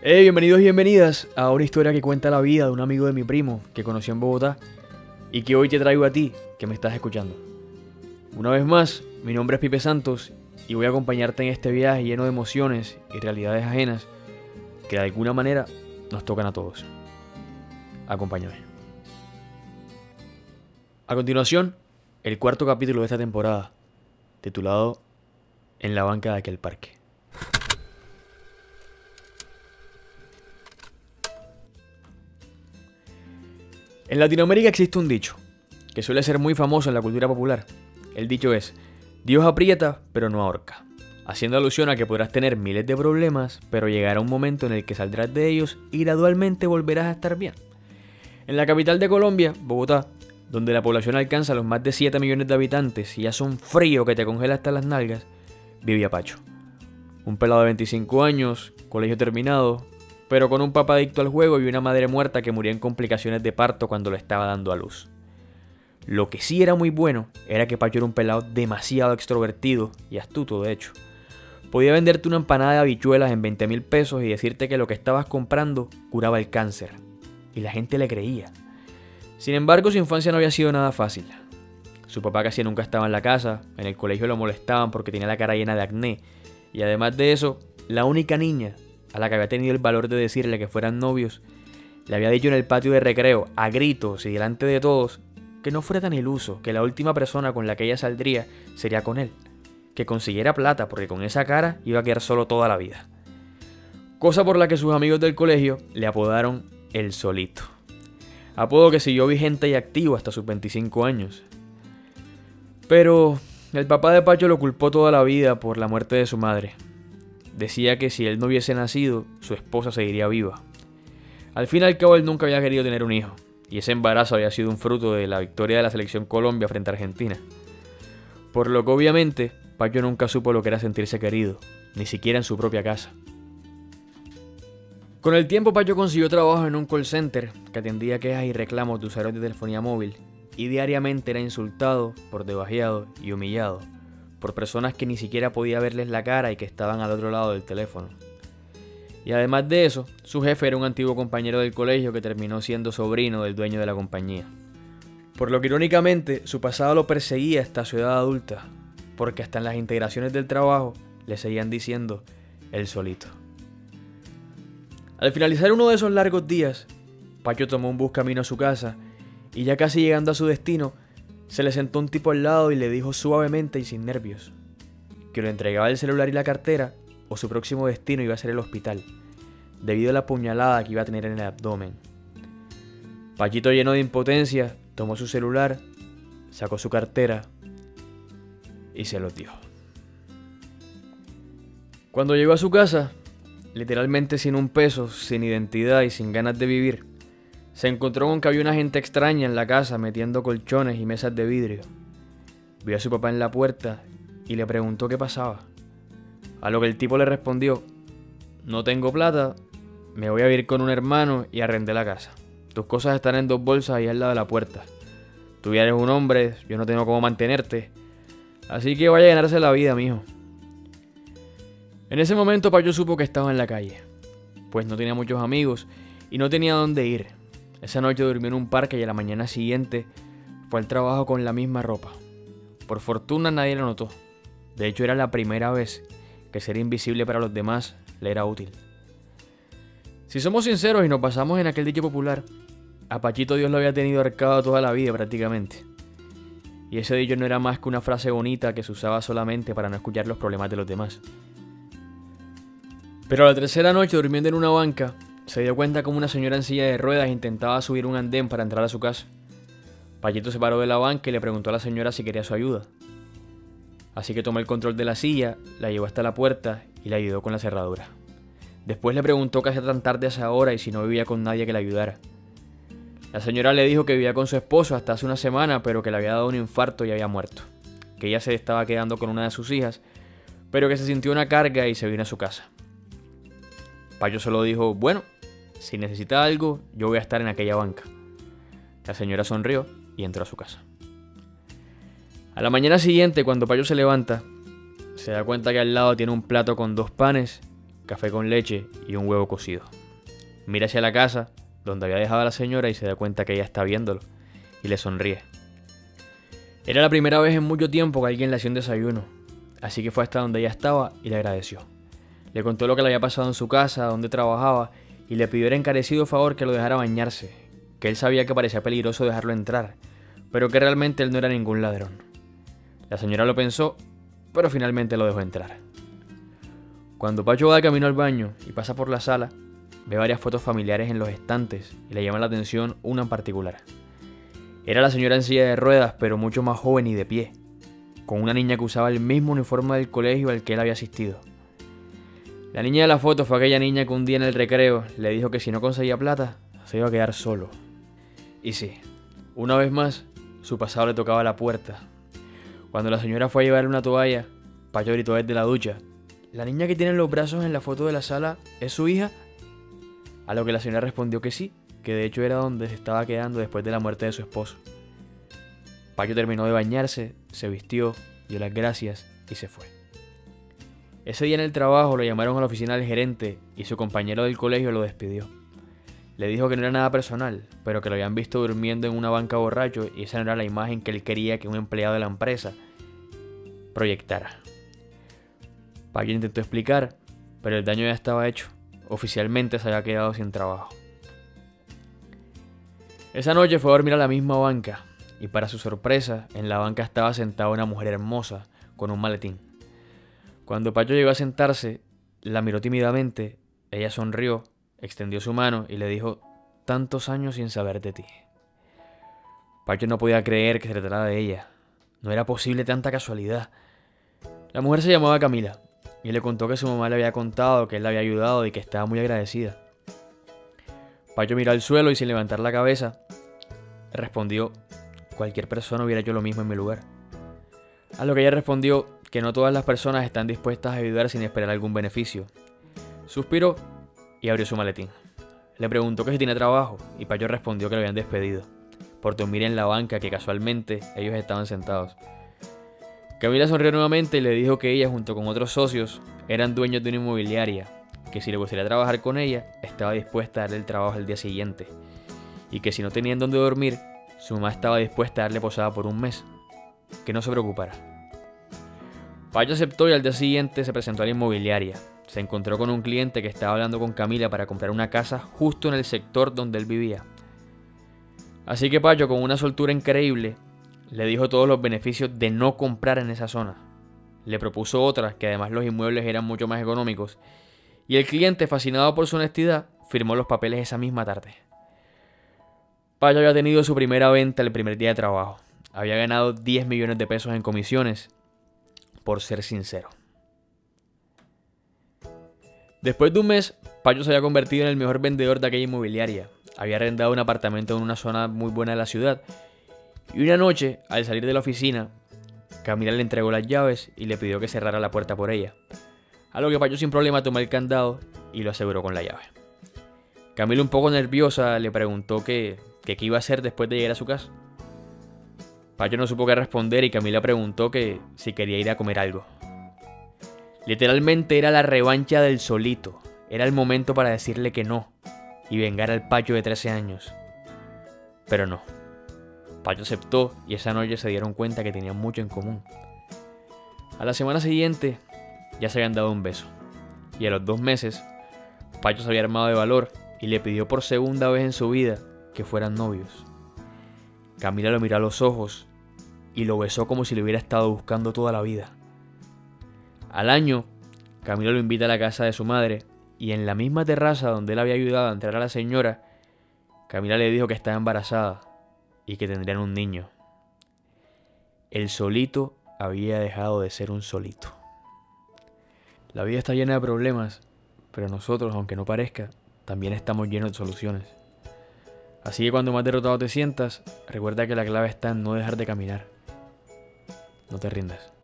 Hey, bienvenidos y bienvenidas a una historia que cuenta la vida de un amigo de mi primo que conocí en Bogotá y que hoy te traigo a ti que me estás escuchando. Una vez más, mi nombre es Pipe Santos y voy a acompañarte en este viaje lleno de emociones y realidades ajenas que de alguna manera nos tocan a todos. Acompáñame. A continuación, el cuarto capítulo de esta temporada, titulado En la banca de aquel parque. En Latinoamérica existe un dicho, que suele ser muy famoso en la cultura popular. El dicho es, Dios aprieta, pero no ahorca, haciendo alusión a que podrás tener miles de problemas, pero llegará un momento en el que saldrás de ellos y gradualmente volverás a estar bien. En la capital de Colombia, Bogotá, donde la población alcanza los más de 7 millones de habitantes y ya son frío que te congela hasta las nalgas, vivía Pacho. Un pelado de 25 años, colegio terminado, pero con un papá adicto al juego y una madre muerta que murió en complicaciones de parto cuando lo estaba dando a luz. Lo que sí era muy bueno era que Pacho era un pelado demasiado extrovertido y astuto, de hecho. Podía venderte una empanada de habichuelas en 20 mil pesos y decirte que lo que estabas comprando curaba el cáncer. Y la gente le creía. Sin embargo, su infancia no había sido nada fácil. Su papá casi nunca estaba en la casa, en el colegio lo molestaban porque tenía la cara llena de acné, y además de eso, la única niña a la que había tenido el valor de decirle que fueran novios, le había dicho en el patio de recreo, a gritos y delante de todos, que no fuera tan iluso, que la última persona con la que ella saldría sería con él, que consiguiera plata porque con esa cara iba a quedar solo toda la vida. Cosa por la que sus amigos del colegio le apodaron el solito. Apodo que siguió vigente y activo hasta sus 25 años. Pero el papá de Pacho lo culpó toda la vida por la muerte de su madre, Decía que si él no hubiese nacido, su esposa seguiría viva. Al fin y al cabo, él nunca había querido tener un hijo, y ese embarazo había sido un fruto de la victoria de la selección Colombia frente a Argentina. Por lo que obviamente, Pacho nunca supo lo que era sentirse querido, ni siquiera en su propia casa. Con el tiempo, Pacho consiguió trabajo en un call center que atendía quejas y reclamos de usuarios de telefonía móvil, y diariamente era insultado, por debajeado y humillado por personas que ni siquiera podía verles la cara y que estaban al otro lado del teléfono. Y además de eso, su jefe era un antiguo compañero del colegio que terminó siendo sobrino del dueño de la compañía. Por lo que irónicamente su pasado lo perseguía hasta su edad adulta, porque hasta en las integraciones del trabajo le seguían diciendo el solito. Al finalizar uno de esos largos días, Pacho tomó un bus camino a su casa y ya casi llegando a su destino, se le sentó un tipo al lado y le dijo suavemente y sin nervios que le entregaba el celular y la cartera o su próximo destino iba a ser el hospital, debido a la puñalada que iba a tener en el abdomen. Pachito lleno de impotencia, tomó su celular, sacó su cartera y se lo dio. Cuando llegó a su casa, literalmente sin un peso, sin identidad y sin ganas de vivir, se encontró con que había una gente extraña en la casa metiendo colchones y mesas de vidrio. Vio a su papá en la puerta y le preguntó qué pasaba. A lo que el tipo le respondió, no tengo plata, me voy a vivir con un hermano y arrendé la casa. Tus cosas están en dos bolsas ahí al lado de la puerta. Tú ya eres un hombre, yo no tengo cómo mantenerte. Así que vaya a ganarse la vida, mijo. En ese momento Payo supo que estaba en la calle, pues no tenía muchos amigos y no tenía dónde ir. Esa noche durmió en un parque y a la mañana siguiente fue al trabajo con la misma ropa. Por fortuna nadie lo notó. De hecho era la primera vez que ser invisible para los demás le era útil. Si somos sinceros y nos basamos en aquel dicho popular, a Pachito Dios lo había tenido arcado toda la vida prácticamente. Y ese dicho no era más que una frase bonita que se usaba solamente para no escuchar los problemas de los demás. Pero a la tercera noche durmiendo en una banca, se dio cuenta como una señora en silla de ruedas intentaba subir un andén para entrar a su casa. Payito se paró de la banca y le preguntó a la señora si quería su ayuda. Así que tomó el control de la silla, la llevó hasta la puerta y le ayudó con la cerradura. Después le preguntó qué hacía tan tarde a esa hora y si no vivía con nadie que la ayudara. La señora le dijo que vivía con su esposo hasta hace una semana, pero que le había dado un infarto y había muerto. Que ella se estaba quedando con una de sus hijas, pero que se sintió una carga y se vino a su casa. Payo solo dijo, bueno, si necesita algo, yo voy a estar en aquella banca. La señora sonrió y entró a su casa. A la mañana siguiente, cuando Payo se levanta, se da cuenta que al lado tiene un plato con dos panes café con leche y un huevo cocido. Mira hacia la casa, donde había dejado a la señora y se da cuenta que ella está viéndolo, y le sonríe. Era la primera vez en mucho tiempo que alguien le hacía un desayuno, así que fue hasta donde ella estaba y le agradeció. Le contó lo que le había pasado en su casa, donde trabajaba, y le pidió el encarecido favor que lo dejara bañarse, que él sabía que parecía peligroso dejarlo entrar, pero que realmente él no era ningún ladrón. La señora lo pensó, pero finalmente lo dejó entrar. Cuando Pacho va de camino al baño y pasa por la sala, ve varias fotos familiares en los estantes y le llama la atención una en particular. Era la señora en silla de ruedas, pero mucho más joven y de pie, con una niña que usaba el mismo uniforme del colegio al que él había asistido. La niña de la foto fue aquella niña que un día en el recreo le dijo que si no conseguía plata, se iba a quedar solo. Y sí, una vez más, su pasado le tocaba la puerta. Cuando la señora fue a llevarle una toalla, Pacho gritó desde la ducha. ¿La niña que tiene los brazos en la foto de la sala es su hija? A lo que la señora respondió que sí, que de hecho era donde se estaba quedando después de la muerte de su esposo. Pacho terminó de bañarse, se vistió, dio las gracias y se fue. Ese día en el trabajo lo llamaron a la oficina del gerente y su compañero del colegio lo despidió. Le dijo que no era nada personal, pero que lo habían visto durmiendo en una banca borracho y esa no era la imagen que él quería que un empleado de la empresa proyectara. Paquín intentó explicar, pero el daño ya estaba hecho. Oficialmente se había quedado sin trabajo. Esa noche fue a dormir a la misma banca, y para su sorpresa, en la banca estaba sentada una mujer hermosa, con un maletín. Cuando Pacho llegó a sentarse, la miró tímidamente, ella sonrió extendió su mano y le dijo, tantos años sin saber de ti. Pacho no podía creer que se tratara de ella. No era posible tanta casualidad. La mujer se llamaba Camila y le contó que su mamá le había contado que él la había ayudado y que estaba muy agradecida. Pacho miró al suelo y sin levantar la cabeza, respondió, cualquier persona hubiera hecho lo mismo en mi lugar. A lo que ella respondió que no todas las personas están dispuestas a ayudar sin esperar algún beneficio. Suspiró y abrió su maletín. Le preguntó que si tiene trabajo y Pacho respondió que lo habían despedido por dormir en la banca que casualmente ellos estaban sentados. Camila sonrió nuevamente y le dijo que ella junto con otros socios eran dueños de una inmobiliaria, que si le gustaría trabajar con ella estaba dispuesta a darle el trabajo el día siguiente y que si no tenían dónde dormir, su mamá estaba dispuesta a darle posada por un mes, que no se preocupara. Pacho aceptó y al día siguiente se presentó a la inmobiliaria, se encontró con un cliente que estaba hablando con Camila para comprar una casa justo en el sector donde él vivía. Así que Pacho, con una soltura increíble, le dijo todos los beneficios de no comprar en esa zona. Le propuso otras, que además los inmuebles eran mucho más económicos, y el cliente, fascinado por su honestidad, firmó los papeles esa misma tarde. Pacho había tenido su primera venta el primer día de trabajo. Había ganado 10 millones de pesos en comisiones, por ser sincero. Después de un mes, Pacho se había convertido en el mejor vendedor de aquella inmobiliaria. Había arrendado un apartamento en una zona muy buena de la ciudad. Y una noche, al salir de la oficina, Camila le entregó las llaves y le pidió que cerrara la puerta por ella. A lo que Pacho sin problema tomó el candado y lo aseguró con la llave. Camila un poco nerviosa le preguntó qué, qué iba a hacer después de llegar a su casa. Pacho no supo qué responder y Camila preguntó que si quería ir a comer algo. Literalmente era la revancha del solito. Era el momento para decirle que no y vengar al Pacho de 13 años. Pero no. Pacho aceptó y esa noche se dieron cuenta que tenían mucho en común. A la semana siguiente ya se habían dado un beso. Y a los dos meses, Pacho se había armado de valor y le pidió por segunda vez en su vida que fueran novios. Camila lo miró a los ojos y lo besó como si le hubiera estado buscando toda la vida. Al año, Camilo lo invita a la casa de su madre y en la misma terraza donde él había ayudado a entrar a la señora, Camila le dijo que estaba embarazada y que tendrían un niño. El solito había dejado de ser un solito. La vida está llena de problemas, pero nosotros, aunque no parezca, también estamos llenos de soluciones. Así que cuando más derrotado te sientas, recuerda que la clave está en no dejar de caminar. No te rindas.